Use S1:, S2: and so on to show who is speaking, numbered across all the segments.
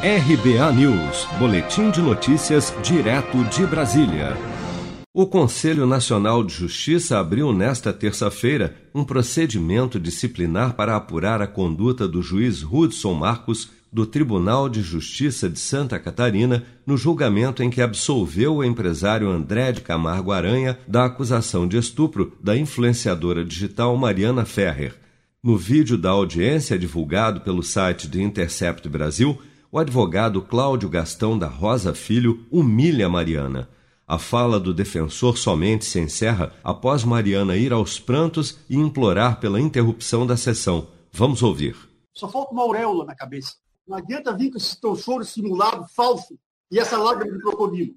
S1: RBA News, Boletim de Notícias, direto de Brasília. O Conselho Nacional de Justiça abriu nesta terça-feira um procedimento disciplinar para apurar a conduta do juiz Hudson Marcos do Tribunal de Justiça de Santa Catarina no julgamento em que absolveu o empresário André de Camargo Aranha da acusação de estupro da influenciadora digital Mariana Ferrer. No vídeo da audiência divulgado pelo site de Intercept Brasil, o advogado Cláudio Gastão da Rosa Filho humilha Mariana. A fala do defensor somente se encerra após Mariana ir aos prantos e implorar pela interrupção da sessão. Vamos ouvir.
S2: Só falta uma auréola na cabeça. Não adianta vir com esse teu choro simulado, falso, e essa lágrima de crocodilo.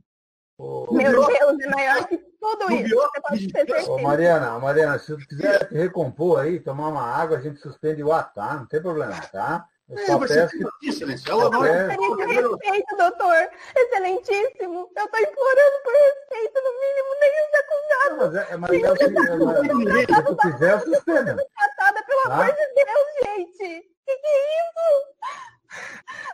S3: Oh. Meu Deus, é maior que tudo isso. Você pode ter
S4: certeza. Ô, Mariana, Mariana, se você quiser recompor aí, tomar uma água, a gente suspende o ato, tá? Não tem problema, tá?
S3: Eu é, peço que... Excelência. Ela não é... respeito, doutor. Excelentíssimo. Eu estou implorando por respeito, no mínimo, nem os acusados. Mas é, mas é,
S4: é, se tu quiser, suspenda.
S3: Tratada, pelo tá? amor de Deus, gente. Que que é isso?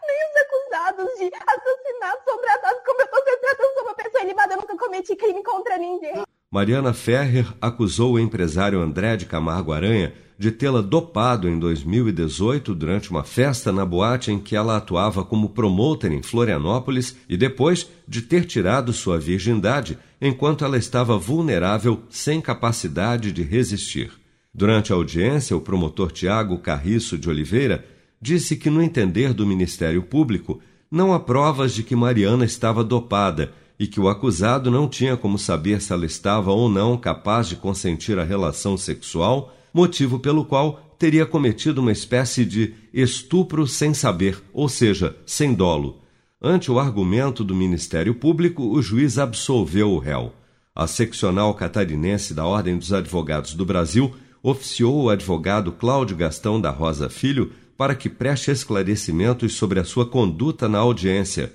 S3: Nem os acusados de assassinato são tratados como eu estou sendo tratando sobre uma pessoa ilibada. Eu nunca cometi crime contra ninguém.
S1: Mariana Ferrer acusou o empresário André de Camargo Aranha de tê-la dopado em 2018 durante uma festa na boate em que ela atuava como promotor em Florianópolis e depois de ter tirado sua virgindade enquanto ela estava vulnerável sem capacidade de resistir. Durante a audiência, o promotor Tiago Carriço de Oliveira disse que, no entender do Ministério Público, não há provas de que Mariana estava dopada e que o acusado não tinha como saber se ela estava ou não capaz de consentir a relação sexual, motivo pelo qual teria cometido uma espécie de estupro sem saber, ou seja, sem dolo. Ante o argumento do Ministério Público, o juiz absolveu o réu. A seccional catarinense da Ordem dos Advogados do Brasil oficiou o advogado Cláudio Gastão da Rosa Filho para que preste esclarecimentos sobre a sua conduta na audiência.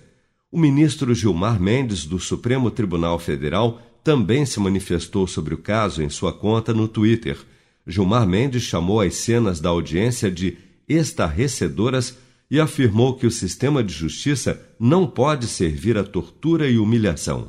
S1: O ministro Gilmar Mendes, do Supremo Tribunal Federal, também se manifestou sobre o caso em sua conta no Twitter. Gilmar Mendes chamou as cenas da audiência de estarrecedoras e afirmou que o sistema de justiça não pode servir à tortura e humilhação.